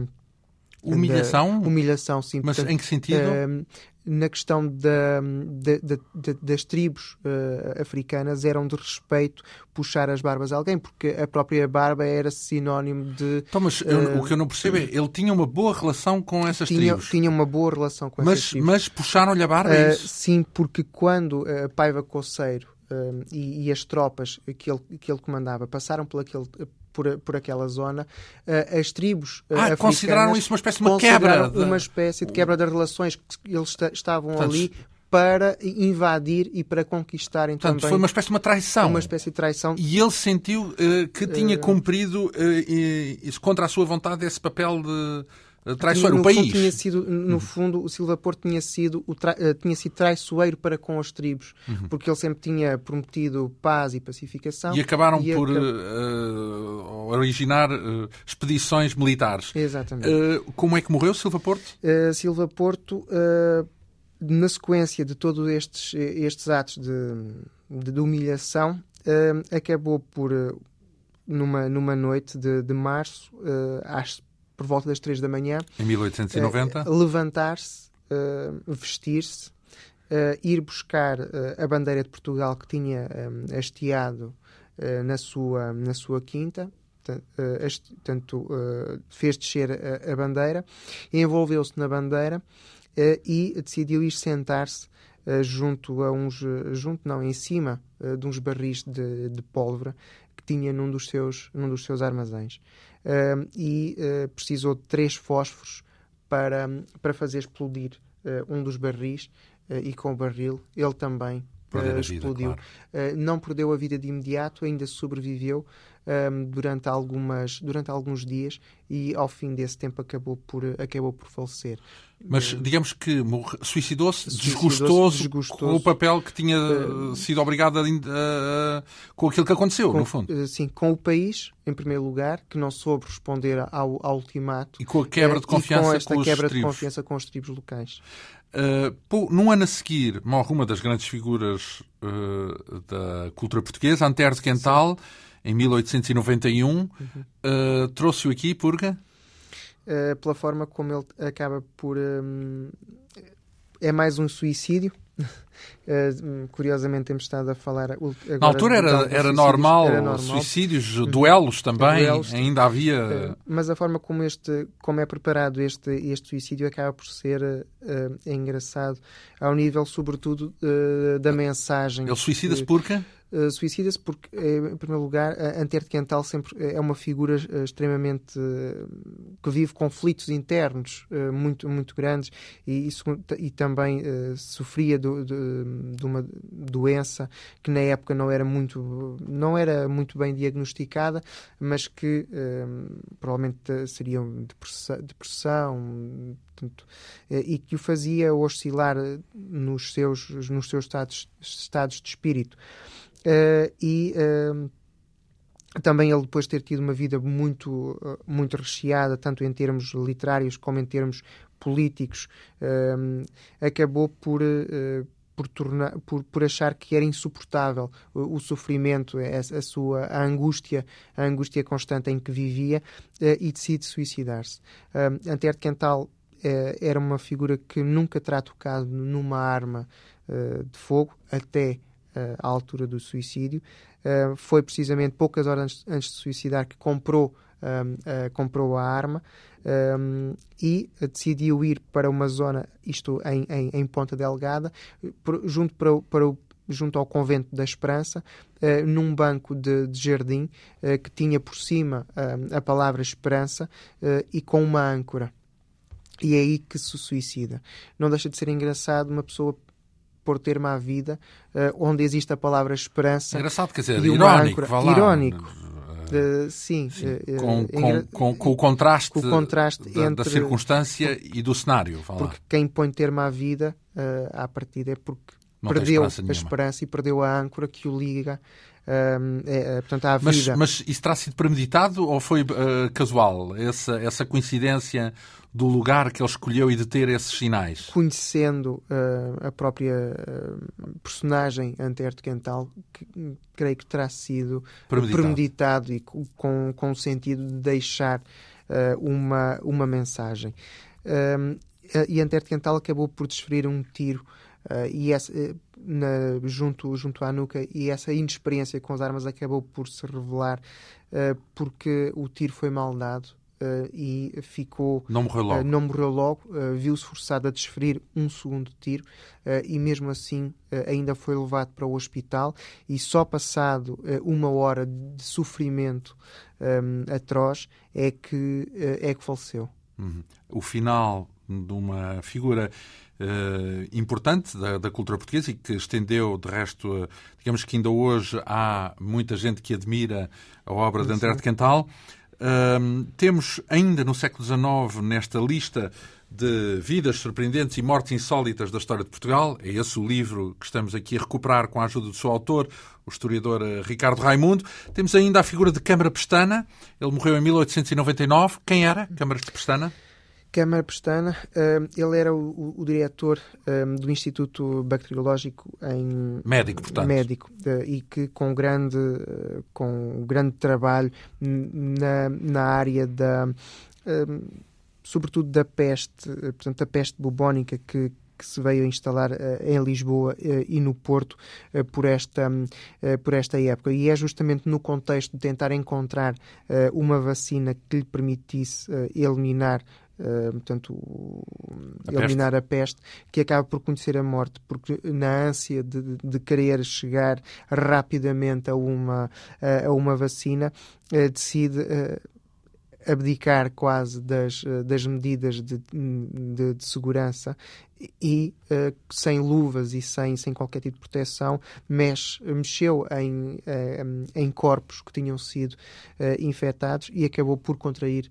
Humilhação? Da, humilhação, sim. Mas Portanto, em que sentido? Na questão da, da, da, das tribos uh, africanas eram de respeito puxar as barbas a alguém, porque a própria barba era sinónimo de. Então, mas uh, o que eu não percebo é, ele tinha uma boa relação com essas tinha, tribos. Tinha uma boa relação com mas, essas tribos. Mas puxaram-lhe a barba? É uh, sim, porque quando Paiva Coceiro e, e, as tropas que ele, que ele comandava passaram por aquele, por, por aquela zona, uh, as tribos uh, ah, consideraram isso uma espécie de uma quebra. De... Uma espécie de quebra das relações que eles estavam Portanto, ali para invadir e para conquistarem Portanto, também. foi uma espécie de uma traição. Uma espécie de traição. E ele sentiu uh, que tinha cumprido, uh, contra a sua vontade, esse papel de traiçoeiro, no o país. Tinha sido, no uhum. fundo, o Silva Porto tinha sido, o tra... Eh, tinha sido traiçoeiro para com as tribos, uhum. porque ele sempre tinha prometido paz e pacificação. E acabaram e por uh, originar uh, expedições militares. Exatamente. Uh, como é que morreu Silva Porto? Silva Porto, na sequência de todos estes, estes atos de, de, humilhação, acabou por, numa, numa noite de, de março, às por volta das 3 da manhã. Em 1890? Uh, Levantar-se, uh, vestir-se, uh, ir buscar a bandeira de Portugal que tinha hasteado na, sua, na sua quinta. Portanto, fez descer a, bandeira, envolveu-se na bandeira e decidiu ir sentar-se junto a uns junto não em cima de uns barris de, de pólvora tinha num dos seus num dos seus armazéns uh, e uh, precisou de três fósforos para, para fazer explodir uh, um dos barris e com o barril ele também explodiu. Vida, claro. não perdeu a vida de imediato, ainda sobreviveu um, durante, algumas, durante alguns dias e ao fim desse tempo acabou por, acabou por falecer. Mas digamos que suicidou-se, desgostou-se com o papel que tinha uh, sido obrigado a, uh, com aquilo que aconteceu, com, no fundo. Uh, sim, com o país, em primeiro lugar, que não soube responder ao, ao ultimato. E com a quebra de confiança com esta com quebra de confiança com os tribos locais. Uh, num ano a seguir, morre uma das grandes figuras da cultura portuguesa, Antero de Quental, Sim. Em 1891. Uhum. Uh, Trouxe-o aqui, purga? uh, pela forma como ele acaba por. Um, é mais um suicídio, Uh, curiosamente temos estado a falar agora na altura era, era, normal, era normal suicídios, uhum. duelos também duelos, ainda havia uh, mas a forma como este como é preparado este este suicídio acaba por ser uh, engraçado ao nível sobretudo da mensagem ele suicida-se porque Uh, suicida-se porque, em primeiro lugar, Antero de Quental sempre é uma figura extremamente que vive conflitos internos muito, muito grandes e, isso, e também sofria do, de, de, uma doença que na época não era muito, não era muito bem diagnosticada, mas que provavelmente seria depressão, depressão portanto, e que o fazia oscilar nos seus, nos seus estados, estados de espírito. Uh, e uh, também ele depois de ter tido uma vida muito, uh, muito recheada, tanto em termos literários como em termos políticos, acabou por, por, tornar, por, por achar que era insuportável o, o sofrimento, a, a, sua a angústia, a angústia constante em que vivia e decide suicidar-se. Uh, Antero de Quental era uma figura que nunca terá tocado numa arma de fogo, até uh, à altura do suicídio. Foi precisamente poucas horas antes, de suicidar que comprou, uh, comprou a arma um, e decidiu ir para uma zona, isto em, em, em Ponta Delgada, junto, para, para o, junto ao Convento da Esperança, num banco de, de jardim que tinha por cima uh, a palavra Esperança e com uma âncora. E é aí que se suicida. Não deixa de ser engraçado uma pessoa por termo à vida, uh, onde existe a palavra esperança. Engraçado, quer dizer, irónico. Âncora, irónico. Uh, sim, sim. Uh, com, com, com, com, o contraste, o contraste da, entre, da circunstância e do cenário. Porque quem põe termo à vida, uh, à partida, é porque Não perdeu a esperança e perdeu a âncora que o liga é, portanto, à vida. Mas, mas isso terá sido premeditado ou foi uh, casual? Essa, essa coincidência do lugar que ele escolheu e de ter esses sinais? Conhecendo uh, a própria uh, personagem Antero Quental, que, creio que terá sido premeditado, premeditado e com, com o sentido de deixar uh, uma, uma mensagem. e Antero Quental acabou por desferir um tiro e essa, na, junto, junto à nuca e essa inexperiência com as armas acabou por se revelar porque o tiro foi mal dado Uh, e ficou. Não morreu logo. Uh, não morreu logo, uh, viu-se forçado a desferir um segundo tiro e, mesmo assim, ainda foi levado para o hospital. E só passado uma hora de sofrimento um, atroz é que, é que faleceu. Uhum. O final de uma figura importante da, da, cultura portuguesa e que estendeu, de resto, digamos que ainda hoje há muita gente que admira a obra de André de Quental temos ainda no século XIX, nesta lista de vidas surpreendentes e mortes insólitas da história de Portugal, é esse o livro que estamos aqui a recuperar com a ajuda do seu autor, o historiador eh, Ricardo Raimundo. Temos ainda a figura de Câmara Pestana, ele morreu em 1899. Quem era Câmara de Pestana? Câmara Pestana, ele era o, o diretor um, do Instituto Bacteriológico em médico, portanto, médico e que com grande com grande trabalho na, na área da sobretudo da peste, portanto da peste bubónica que que se veio instalar uh, em Lisboa uh, e no Porto uh, por, esta, por esta época. E é justamente no contexto de tentar encontrar uma vacina que lhe permitisse eliminar Uh, portanto, a eliminar peste. a peste, que acaba por conhecer a morte, porque na ânsia de, de querer chegar rapidamente a uma, a uma vacina, uh, decide uh, abdicar quase das, eh, das medidas de, de, de segurança e uh, sem luvas e sem, sem qualquer tipo de proteção mexe, mexeu em, uh, em corpos que tinham sido uh, infectados e acabou por contrair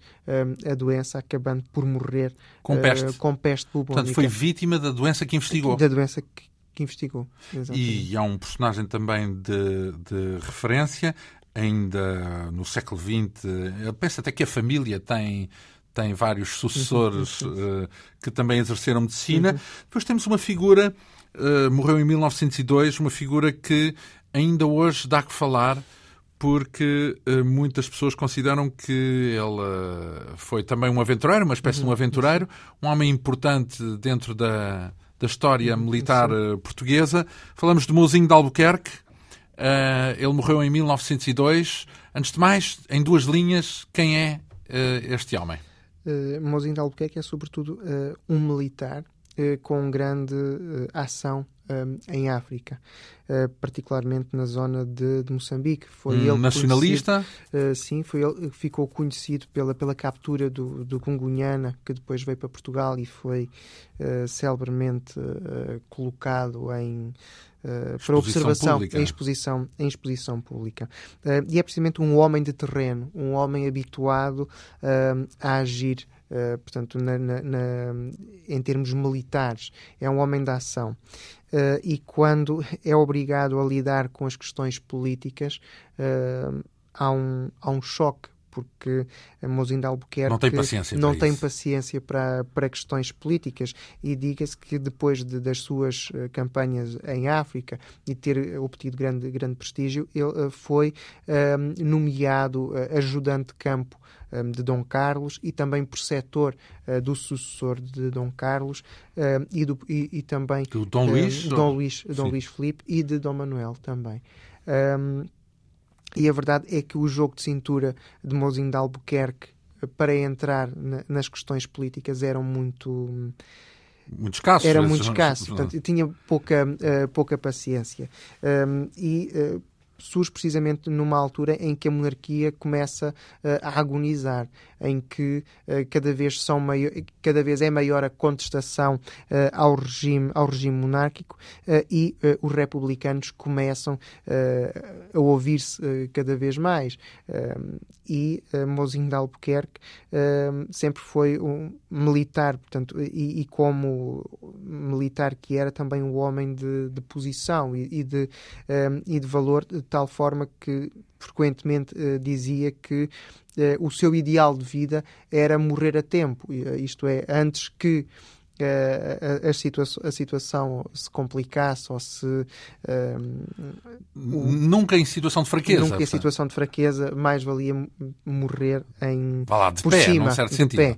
a doença, acabando por morrer com peste, com peste bubónica. Portanto, foi vítima da doença que investigou. Da doença que, que investigou. Exatamente. E há um personagem também de, de referência ainda no século XX. Eu penso até que a família tem tem vários sucessores uh, que também exerceram medicina. Uhum. Depois temos uma figura, uh, morreu em 1902, uma figura que ainda hoje dá que falar, porque uh, muitas pessoas consideram que ele foi também um aventureiro, uma espécie uhum. de um uhum. aventureiro, um homem importante dentro da, da história militar portuguesa. Falamos de Mozinho de Albuquerque. Ele morreu em 1902. Antes de mais, em duas linhas, quem é este homem? Uh, Mozinho de Albuquerque é, sobretudo, um militar com grande ação em África, uh, particularmente na zona de, de Moçambique. Foi um ele nacionalista? Uh, sim, foi ele ficou conhecido pela, pela captura do, do Gungunhana, que depois veio para Portugal e foi uh, celebermente colocado em Uh, para observação pública. em exposição, em exposição pública. Uh, e é precisamente um homem de terreno, um homem habituado uh, a agir. portanto, na, na, na, em termos militares, é um homem da ação. e quando é obrigado a lidar com as questões políticas, há, um, há um choque porque Mozinho de Albuquerque não tem paciência, não para, tem paciência para, para questões políticas. E diga-se que depois de, das suas uh, campanhas em África e ter obtido grande, grande prestígio, ele uh, foi uh, nomeado ajudante de campo de Dom Carlos e também preceptor do sucessor de Dom Carlos e, do, e, e também do Dom Luís, Dom Luís, Dom Luís Filipe e de Dom Manuel também. Um, e a verdade é que o jogo de cintura de Mozinho de Albuquerque eh, para entrar na, nas questões políticas eram muito muito escassos. Era muito escasso, portanto, tinha pouca, uh, pouca paciência. Um, e uh, surge precisamente numa altura em que a monarquia começa uh, a agonizar, em que uh, cada, vez são maior, cada vez é maior a contestação uh, ao, regime, ao regime monárquico e os republicanos começam a ouvir-se cada vez mais. e Mozinho de Albuquerque sempre foi um militar, portanto, e, e, como militar que era também um homem de, de posição e, e de, e de valor tal forma que frequentemente uh, dizia que uh, o seu ideal de vida era morrer a tempo, uh, isto é, antes que a, situa a, situação se complicasse ou se. nunca em situação de fraqueza. Nunca em situação de fraqueza, mais valia morrer em. Vá lá, de por pé, cima, num certo sentido. Pé.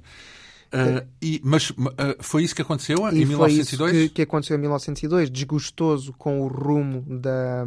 Uh, e, mas uh, foi isso que aconteceu e em 1902? Foi isso que, que aconteceu em 1902, desgostoso com o rumo da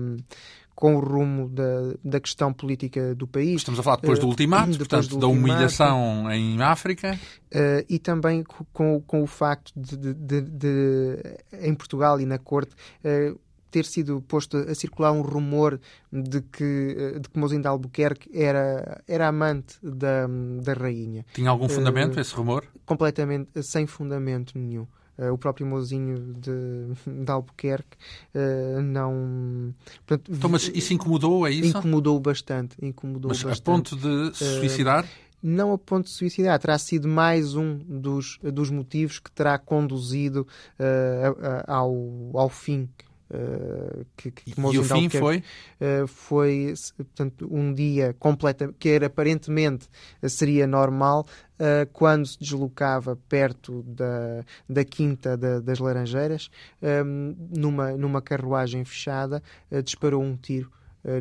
com o rumo da, da questão política do país. Estamos a falar depois do eh, ultimato, uh, depois portanto, do da humilhação em África. Uh, e também com, com o facto de, de, de, de em Portugal e na corte, uh, ter sido posto a circular um rumor de que, de que Mozinho de Albuquerque era, era amante da, da rainha. Tinha algum fundamento esse rumor? Completamente sem fundamento nenhum. Uh, o próprio mozinho de, de Albuquerque uh, não. Portanto, então, mas isso incomodou, é isso? Incomodou bastante. Incomodou mas bastante. a ponto de se suicidar? Uh, não a ponto de suicidar, terá sido mais um dos, dos motivos que terá conduzido ao, ao fim Uh, que, que e o fim foi? Uh, foi portanto, um dia completo, que era aparentemente seria normal, uh, quando se deslocava perto da, da Quinta da, das Laranjeiras, um, numa, numa carruagem fechada, disparou um tiro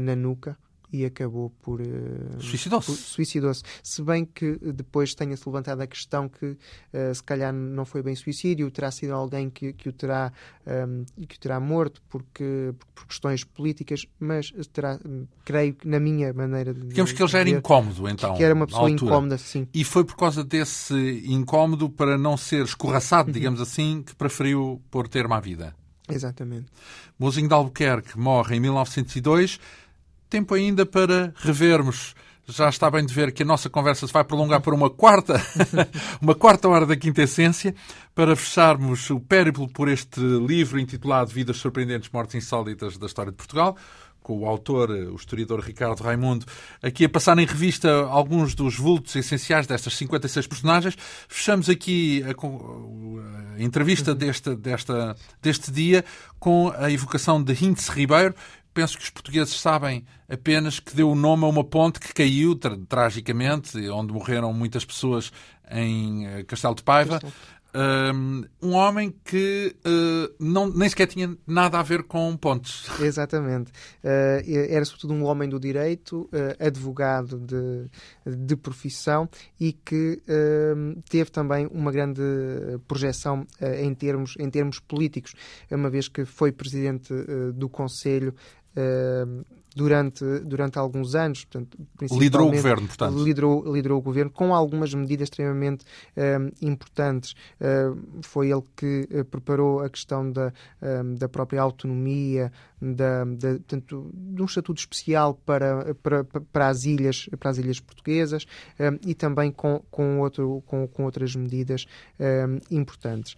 na nuca e acabou por. Uh, Suicidou-se. Suicidou-se. Se bem que depois tenha-se levantado a questão que uh, se calhar não foi bem suicídio, terá sido alguém que, que, o, terá, um, que o terá morto porque, por questões políticas, mas terá, creio que na minha maneira de. Digamos que ele já era incómodo, então. Que era uma pessoa incómoda, sim. E foi por causa desse incómodo, para não ser escorraçado, uhum. digamos assim, que preferiu pôr termo à vida. Exatamente. Mozinho de Albuquerque morre em 1902 tempo ainda para revermos. Já está bem de ver que a nossa conversa se vai prolongar por uma quarta, uma quarta hora da quinta essência, para fecharmos o périplo por este livro intitulado Vidas Surpreendentes, Mortes Insólitas da História de Portugal, com o autor, o historiador Ricardo Raimundo, aqui a passar em revista alguns dos vultos essenciais destas 56 personagens. Fechamos aqui a, a entrevista desta, desta, deste dia com a evocação de Hintz Ribeiro, penso que os portugueses sabem apenas que deu o nome a uma ponte que caiu tra tragicamente, onde morreram muitas pessoas em eh, Castelo de Paiva. um homem que uh, não, nem sequer tinha nada a ver com pontes. Exatamente. Uh, era sobretudo um homem do direito, uh, advogado de, de profissão e que teve também uma grande projeção em, termos, em termos políticos, uma vez que foi presidente do Conselho Uh, durante, durante alguns anos. Portanto, liderou o governo, portanto. Liderou, liderou o governo com algumas medidas extremamente um, importantes. Uh, foi ele que uh, preparou a questão da, um, da própria autonomia, da, da, portanto, de um estatuto especial para, para, para, as, ilhas, para as ilhas portuguesas um, e também com, com, outro, com, com outras medidas importantes.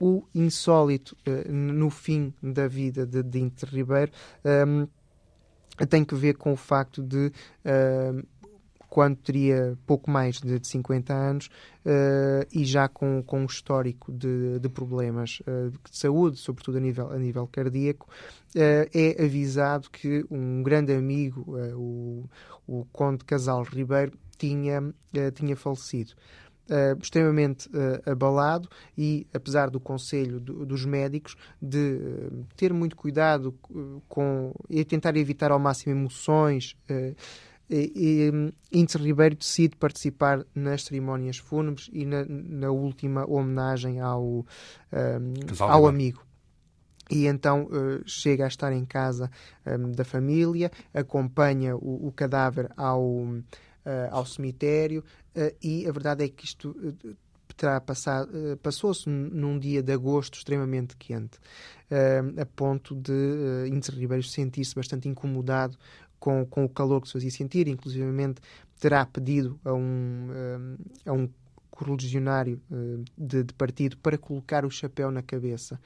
o insólito uh, no fim da vida de, Inter Ribeiro tem que ver com o facto de, uh, quando teria pouco mais de 50 anos uh, e já com, com um histórico de, de problemas uh, de saúde, sobretudo a nível, a nível cardíaco, é avisado que um grande amigo, o, o Conde Casal Ribeiro, tinha, tinha falecido uh, extremamente uh, abalado e, apesar do conselho do, dos médicos de uh, ter muito cuidado com e tentar evitar ao máximo emoções, e, Índice Ribeiro decide participar nas cerimónias fúnebres e na, na última homenagem ao, ao amigo. E então uh, chega a estar em casa um, da família, acompanha o, o cadáver ao, ao cemitério uh, e a verdade é que isto uh, terá passado, passou-se num dia de agosto extremamente quente, a ponto de uh, Índice Ribeiro sentir-se bastante incomodado com, com o calor que se fazia sentir, inclusivamente terá pedido a um, a um correligionário de, de, partido para colocar o chapéu na cabeça.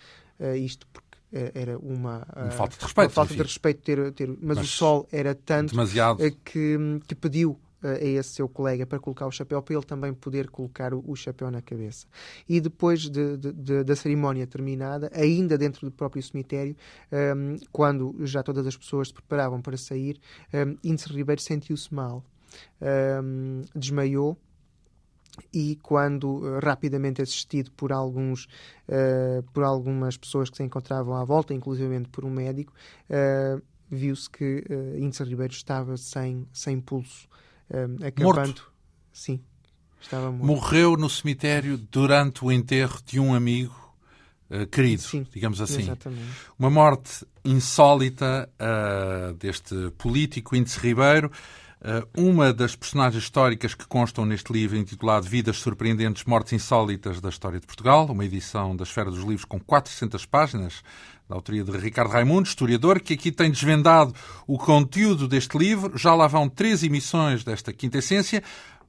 isto porque era uma, uma falta de respeito, falta de respeito ter, ter mas, mas, o sol era tanto demasiado... que, que pediu a esse seu colega para colocar o chapéu, para ele também poder colocar o, o chapéu na cabeça. E depois de, de, de, da cerimónia terminada, ainda dentro do próprio cemitério, um, quando já todas as pessoas se preparavam para sair, um, Índice Ribeiro sentiu-se mal, um, desmaiou e quando uh, rapidamente assistido por alguns uh, por algumas pessoas que se encontravam à volta, inclusive por um médico, uh, viu-se que uh, Índice Ribeiro estava sem, sem pulso um, acabando. Morto. Sim, estava morto. Morreu no cemitério durante o enterro de um amigo uh, querido, Sim, digamos assim. Exatamente. Uma morte insólita uh, deste político Índice Ribeiro. Uh, uma das personagens históricas que constam neste livro intitulado Vidas Surpreendentes, Mortes Insólitas da História de Portugal, uma edição da Esfera dos Livros com 400 páginas, da autoria de Ricardo Raimundo, historiador, que aqui tem desvendado o conteúdo deste livro. Já lá vão três emissões desta quinta essência.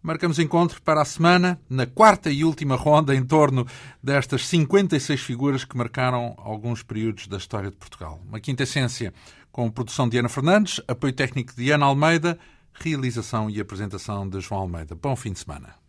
Marcamos encontro para a semana, na quarta e última ronda, em torno destas 56 figuras que marcaram alguns períodos da história de Portugal. Uma quinta essência com produção de Ana Fernandes, apoio técnico de Ana Almeida, realização e apresentação de João Almeida. Bom fim de semana.